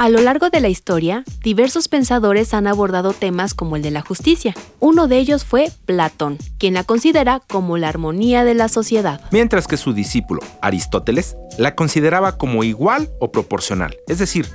A lo largo de la historia, diversos pensadores han abordado temas como el de la justicia. Uno de ellos fue Platón, quien la considera como la armonía de la sociedad. Mientras que su discípulo, Aristóteles, la consideraba como igual o proporcional, es decir,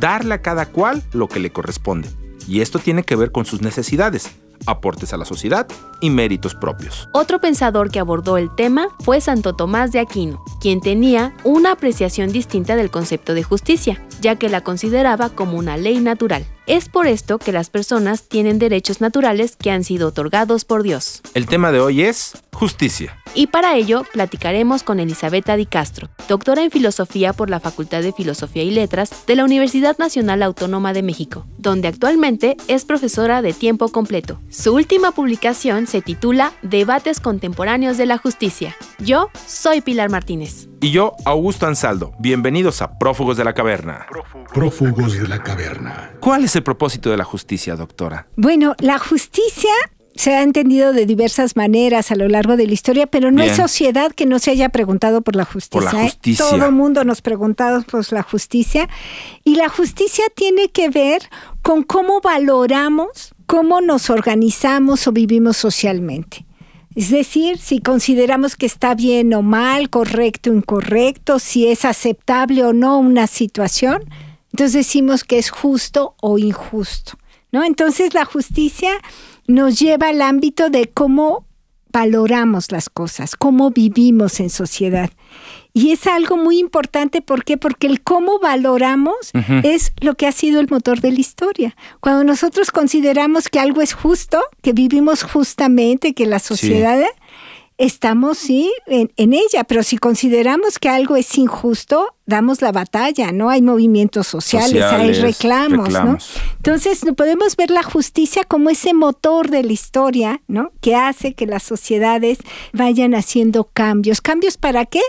darle a cada cual lo que le corresponde. Y esto tiene que ver con sus necesidades, aportes a la sociedad y méritos propios. Otro pensador que abordó el tema fue Santo Tomás de Aquino, quien tenía una apreciación distinta del concepto de justicia, ya que la consideraba como una ley natural. Es por esto que las personas tienen derechos naturales que han sido otorgados por Dios. El tema de hoy es justicia. Y para ello platicaremos con Elizabeth Di Castro, doctora en filosofía por la Facultad de Filosofía y Letras de la Universidad Nacional Autónoma de México, donde actualmente es profesora de tiempo completo. Su última publicación se titula Debates Contemporáneos de la Justicia. Yo soy Pilar Martínez. Y yo, Augusto Ansaldo. Bienvenidos a Prófugos de la Caverna. Prófugos de la caverna. ¿Cuál es el propósito de la justicia, doctora? Bueno, la justicia se ha entendido de diversas maneras a lo largo de la historia, pero no hay Bien. sociedad que no se haya preguntado por la justicia. Por la ¿eh? justicia. Todo el mundo nos preguntamos por la justicia. Y la justicia tiene que ver con cómo valoramos, cómo nos organizamos o vivimos socialmente. Es decir, si consideramos que está bien o mal, correcto o incorrecto, si es aceptable o no una situación, entonces decimos que es justo o injusto. ¿no? Entonces la justicia nos lleva al ámbito de cómo valoramos las cosas, cómo vivimos en sociedad. Y es algo muy importante, ¿por qué? Porque el cómo valoramos es lo que ha sido el motor de la historia. Cuando nosotros consideramos que algo es justo, que vivimos justamente, que la sociedad estamos, sí, en, en ella, pero si consideramos que algo es injusto, damos la batalla, ¿no? Hay movimientos sociales, Sociales, hay reclamos, reclamos. ¿no? Entonces, no podemos ver la justicia como ese motor de la historia, ¿no? Que hace que las sociedades vayan haciendo cambios. ¿Cambios para qué?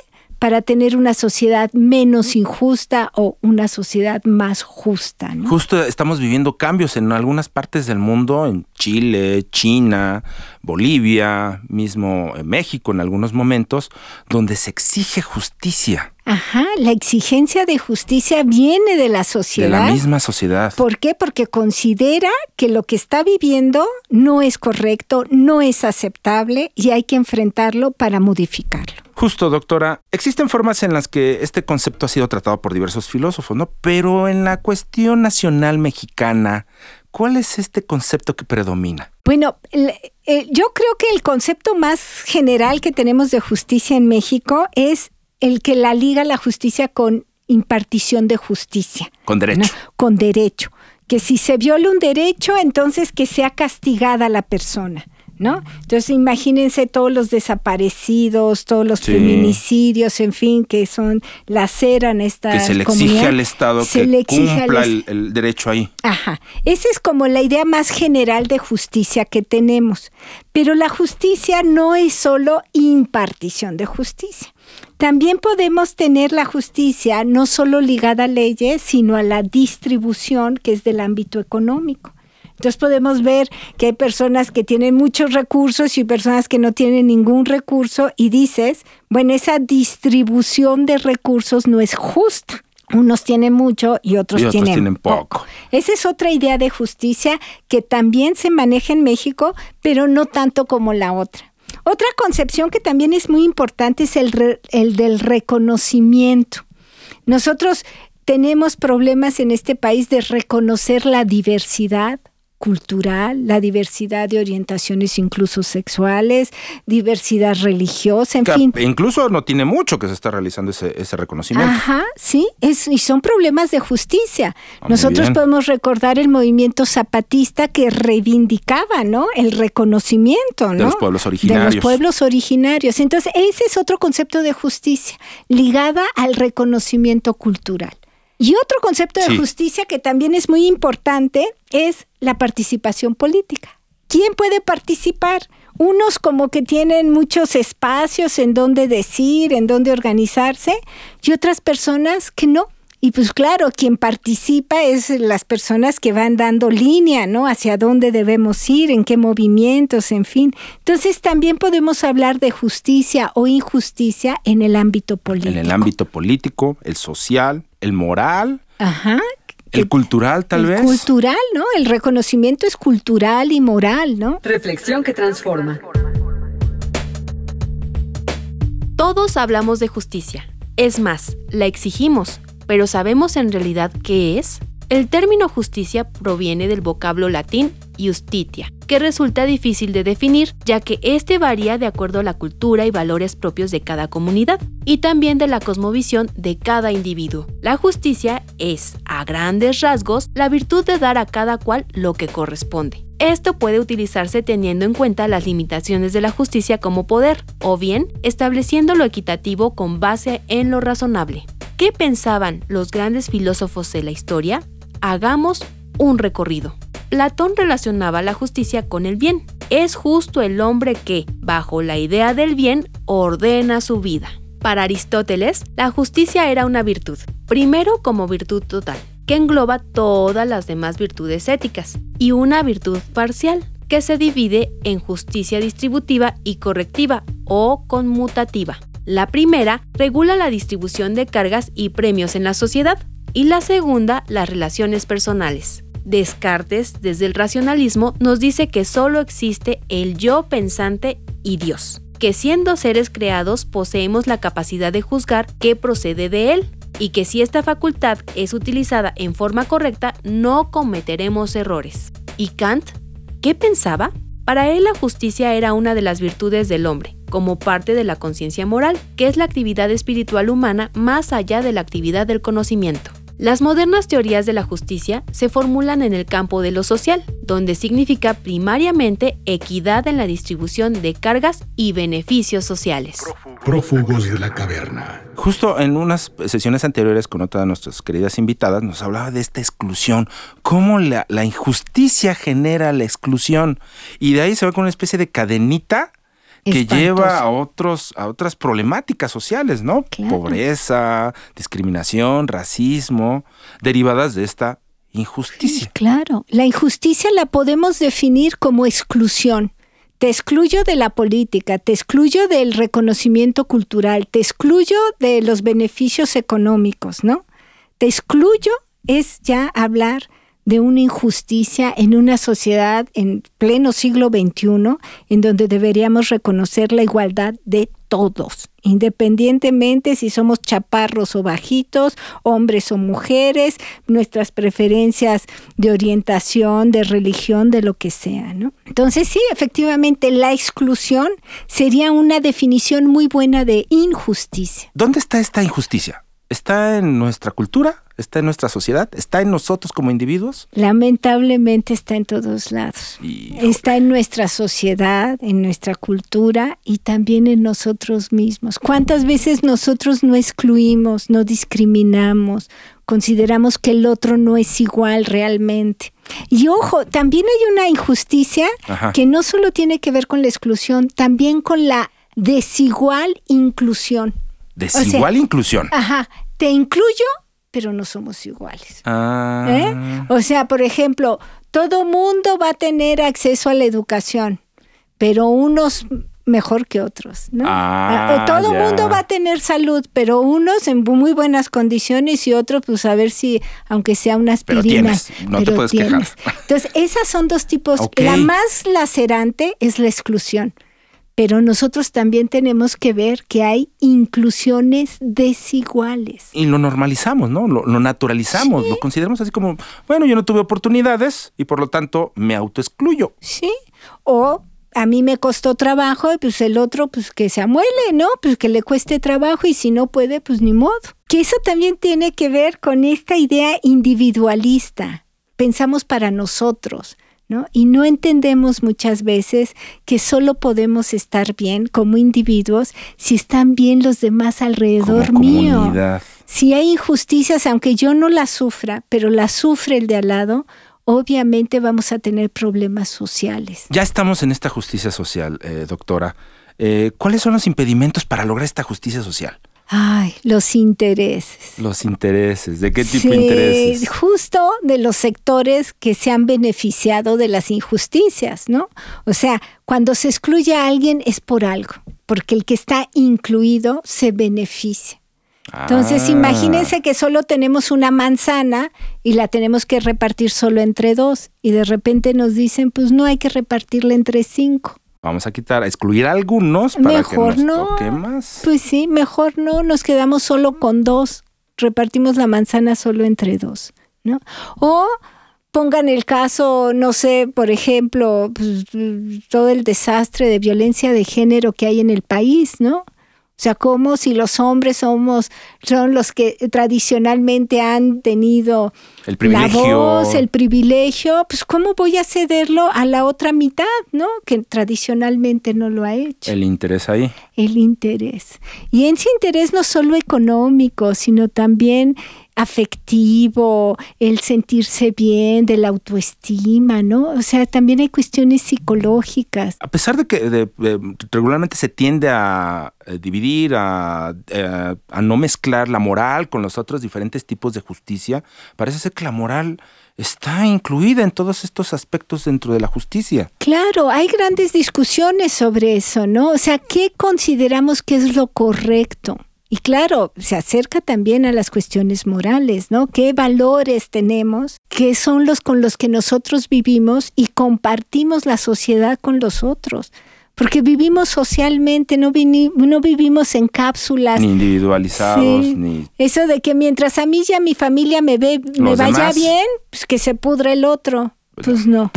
Para tener una sociedad menos injusta o una sociedad más justa, ¿no? Justo estamos viviendo cambios en algunas partes del mundo, en Chile, China, Bolivia, mismo en México en algunos momentos, donde se exige justicia Ajá, la exigencia de justicia viene de la de sociedad. la misma sociedad. ¿Por qué? Porque considera que lo que está viviendo no es correcto, no es aceptable y hay que enfrentarlo para modificarlo. Justo, doctora. Existen formas en las que este concepto ha sido tratado por diversos filósofos, ¿no? Pero en la cuestión nacional mexicana, ¿cuál es este concepto que predomina? Bueno, eh, yo creo que el concepto más general que tenemos de justicia en México es el que la liga la justicia con impartición de justicia. Con derecho. ¿no? Con derecho. Que si se viola un derecho, entonces que sea castigada la persona. ¿No? Entonces imagínense todos los desaparecidos, todos los Sí. feminicidios, en fin, que son laceran esta Que se le exige al Estado Se que cumpla el derecho ahí. Ajá. Esa es como la idea más general de justicia que tenemos. Pero la justicia no es solo impartición de justicia. También podemos tener la justicia no solo ligada a leyes, sino a la distribución que es del ámbito económico. Entonces podemos ver que hay personas que tienen muchos recursos y personas que no tienen ningún recurso y dices, bueno, esa distribución de recursos no es justa. Unos tienen mucho y otros, Y otros tienen, tienen poco. poco. Esa es otra idea de justicia que también se maneja en México, pero no tanto como la otra. Otra concepción que también es muy importante es el, re- el del reconocimiento. Nosotros tenemos problemas en este país de reconocer la diversidad cultural, la diversidad de orientaciones incluso sexuales, diversidad religiosa, en Que fin. Incluso no tiene mucho que se está realizando ese, ese reconocimiento. Ajá, sí, es, y son problemas de justicia. Ah, Nosotros podemos recordar el movimiento zapatista que reivindicaba, ¿no? El reconocimiento, ¿no? De los pueblos De originarios. los pueblos originarios. Entonces, ese es otro concepto de justicia, ligada al reconocimiento cultural. Y otro concepto de Sí. justicia que también es muy importante es la participación política. ¿quién puede participar? Unos como que tienen muchos espacios en donde decir, en donde organizarse, y otras personas que no. Y pues claro, quien participa es las personas que van dando línea, ¿no? Hacia dónde debemos ir, en qué movimientos, en fin. Entonces también podemos hablar de justicia o injusticia en el ámbito político. En el ámbito político, el social, el moral. Ajá. El cultural, tal el vez. Cultural, ¿no? El reconocimiento es cultural y moral, ¿no? Reflexión que transforma. Todos hablamos de justicia. Es más, la exigimos, pero ¿sabemos en realidad qué es? El término justicia proviene del vocablo latín justitia, que resulta difícil de definir ya que este varía de acuerdo a la cultura y valores propios de cada comunidad y también de la cosmovisión de cada individuo. La justicia es, a grandes rasgos, la virtud de dar a cada cual lo que corresponde. Esto puede utilizarse teniendo en cuenta las limitaciones de la justicia como poder, o bien estableciendo lo equitativo con base en lo razonable. ¿Qué pensaban los grandes filósofos de la historia? Hagamos un recorrido. Platón relacionaba la justicia con el bien. Es justo el hombre que, bajo la idea del bien, ordena su vida. Para Aristóteles, la justicia era una virtud, primero como virtud total, que engloba todas las demás virtudes éticas, y una virtud parcial, que se divide en justicia distributiva y correctiva o conmutativa. La primera regula la distribución de cargas y premios en la sociedad, y la segunda las relaciones personales. Descartes, desde el racionalismo, nos dice que solo existe el yo pensante y Dios, que siendo seres creados poseemos la capacidad de juzgar qué procede de él, y que si esta facultad es utilizada en forma correcta no cometeremos errores. ¿Y Kant? ¿Qué pensaba? Para él la justicia era una de las virtudes del hombre, como parte de la conciencia moral, que es la actividad espiritual humana más allá de la actividad del conocimiento. Las modernas teorías de la justicia se formulan en el campo de lo social, donde significa primariamente equidad en la distribución de cargas y beneficios sociales. Prófugos de la caverna. Justo en unas sesiones anteriores con otra de nuestras queridas invitadas nos hablaba de esta exclusión, cómo la, la injusticia genera la exclusión y de ahí se va con una especie de cadenita que lleva a otros a otras problemáticas sociales, ¿no? Claro. Pobreza, discriminación, racismo, derivadas de esta injusticia. Claro, la injusticia la podemos definir como exclusión. Te excluyo de la política, te excluyo del reconocimiento cultural, te excluyo de los beneficios económicos, ¿no? Te excluyo es ya hablar de una injusticia en una sociedad en pleno siglo XXI, en donde deberíamos reconocer la igualdad de todos, independientemente si somos chaparros o bajitos, hombres o mujeres, nuestras preferencias de orientación, de religión, de lo que sea. Entonces sí, efectivamente, la exclusión sería una definición muy buena de injusticia. ¿Dónde está esta injusticia? ¿Está en nuestra cultura? ¿Está en nuestra sociedad? ¿Está en nosotros como individuos? Lamentablemente está en todos lados. Híjole. Está en nuestra sociedad, en nuestra cultura y también en nosotros mismos. ¿Cuántas veces nosotros no excluimos, no discriminamos, consideramos que el otro no es igual realmente? Y ojo, también hay una injusticia Ajá. que no solo tiene que ver con la exclusión, también con la desigual inclusión. Desigual sea, inclusión. Ajá, te incluyo, pero no somos iguales. Ah, ¿Eh? O sea, por ejemplo, todo mundo va a tener acceso a la educación, pero unos mejor que otros, ¿no? Ah, Ah, todo mundo va a tener salud, pero unos en muy buenas condiciones y otros, pues a ver si, aunque sea una Pero aspirina. tienes, no te puedes quejar. Entonces, esas son dos tipos. La más lacerante es la exclusión. Pero nosotros también tenemos que ver que hay inclusiones desiguales. y lo normalizamos, ¿no? Lo, lo naturalizamos, lo consideramos así como, bueno, yo no tuve oportunidades y por lo tanto me autoexcluyo. Sí. O a mí me costó trabajo y pues el otro pues que se amuele, ¿no? Pues que le cueste trabajo y si no puede pues ni modo. Que eso también tiene que ver con esta idea individualista. Pensamos para nosotros. ¿No? Y no entendemos muchas veces que solo podemos estar bien como individuos si están bien los demás alrededor Como mío. comunidad. Si hay injusticias, aunque yo no las sufra, pero las sufre el de al lado, obviamente vamos a tener problemas sociales. Ya estamos en esta justicia social, eh, doctora. Eh, ¿Cuáles son los impedimentos para lograr esta justicia social? Ay, los intereses. Los intereses. ¿De qué tipo de intereses? Justo de los sectores que se han beneficiado de las injusticias, ¿no? O sea, cuando se excluye a alguien es por algo, porque el que está incluido se beneficia. Entonces, Ah. imagínense que solo tenemos una manzana y la tenemos que repartir solo entre dos. Y de repente nos dicen, pues no hay que repartirla entre cinco. Vamos a quitar, a excluir algunos para Mejor que nos no. toque más. Pues sí, mejor no, nos quedamos solo con dos. Repartimos la manzana solo entre dos, ¿no? O pongan el caso, no sé, por ejemplo, pues, todo el desastre de violencia de género que hay en el país, ¿no? O sea, como si los hombres somos, son los que tradicionalmente han tenido El la voz, el privilegio, pues ¿cómo voy a cederlo a la otra mitad, ¿no? Que tradicionalmente no lo ha hecho El interés ahí. el interés. Y ese interés no solo económico, sino también afectivo, el sentirse bien, de la autoestima, ¿no? O sea, también hay cuestiones psicológicas. A pesar de que de- de- regularmente se tiende a eh, dividir, a, eh, a no mezclar la moral con los otros diferentes tipos de justicia, parece ser que la moral está incluida en todos estos aspectos dentro de la justicia. Claro, hay grandes discusiones sobre eso, ¿no? O sea, ¿qué consideramos que es lo correcto? Y claro, se acerca también a las cuestiones morales, ¿no? ¿Qué valores tenemos? ¿Qué son los con los que nosotros vivimos y compartimos la sociedad con los otros? Porque vivimos socialmente, no, vini- no vivimos en cápsulas. Ni individualizados, Sí. ni... Eso de que mientras a mí y a mi familia me ve, me vaya demás. bien, pues que se pudra el otro. Pues no.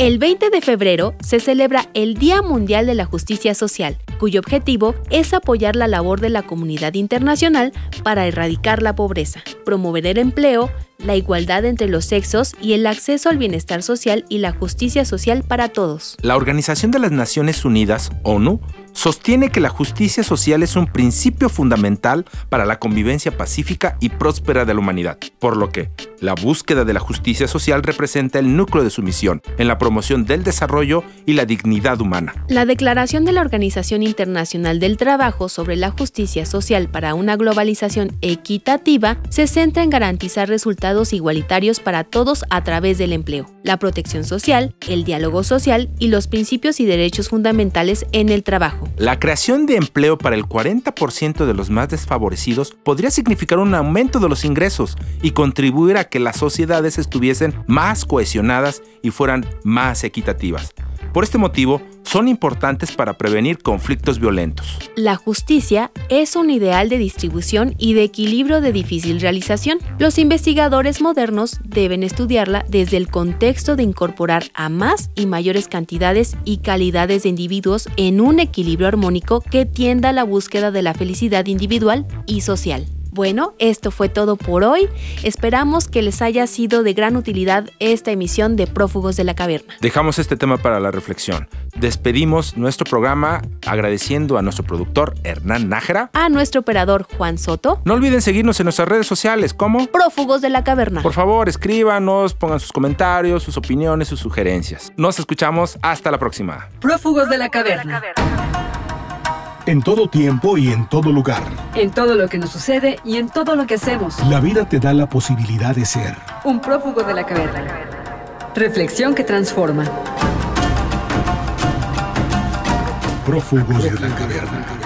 El 20 de febrero se celebra el Día Mundial de la Justicia Social, cuyo objetivo es apoyar la labor de la comunidad internacional para erradicar la pobreza, promover el empleo, la igualdad entre los sexos y el acceso al bienestar social y la justicia social para todos. La Organización de las Naciones Unidas, ONU, sostiene que la justicia social es un principio fundamental para la convivencia pacífica y próspera de la humanidad, por lo que la búsqueda de la justicia social representa el núcleo de su misión en la promoción del desarrollo y la dignidad humana. La Declaración de la Organización Internacional del Trabajo sobre la Justicia Social para una globalización equitativa se centra en garantizar resultados igualitarios para todos a través del empleo, la protección social, el diálogo social y los principios y derechos fundamentales en el trabajo. La creación de empleo para el 40% de los más desfavorecidos podría significar un aumento de los ingresos y contribuir a que las sociedades estuviesen más cohesionadas y fueran más equitativas. Por este motivo, son importantes para prevenir conflictos violentos. La justicia es un ideal de distribución y de equilibrio de difícil realización. Los investigadores modernos deben estudiarla desde el contexto de incorporar a más y mayores cantidades y calidades de individuos en un equilibrio armónico que tienda a la búsqueda de la felicidad individual y social. Bueno, esto fue todo por hoy. Esperamos que les haya sido de gran utilidad esta emisión de Prófugos de la Caverna. Dejamos este tema para la reflexión. Despedimos nuestro programa agradeciendo a nuestro productor Hernán Nájera. A nuestro operador Juan Soto, No olviden seguirnos en nuestras redes sociales como Prófugos de la Caverna. Por favor, escríbanos, pongan sus comentarios, sus opiniones, sus sugerencias. Nos escuchamos hasta la próxima. Prófugos de la caverna. En todo tiempo y en todo lugar, En todo lo que nos sucede y en todo lo que hacemos. la vida te da la posibilidad de ser. Un prófugo de la caverna. Reflexión que transforma. Prófugos de la caverna.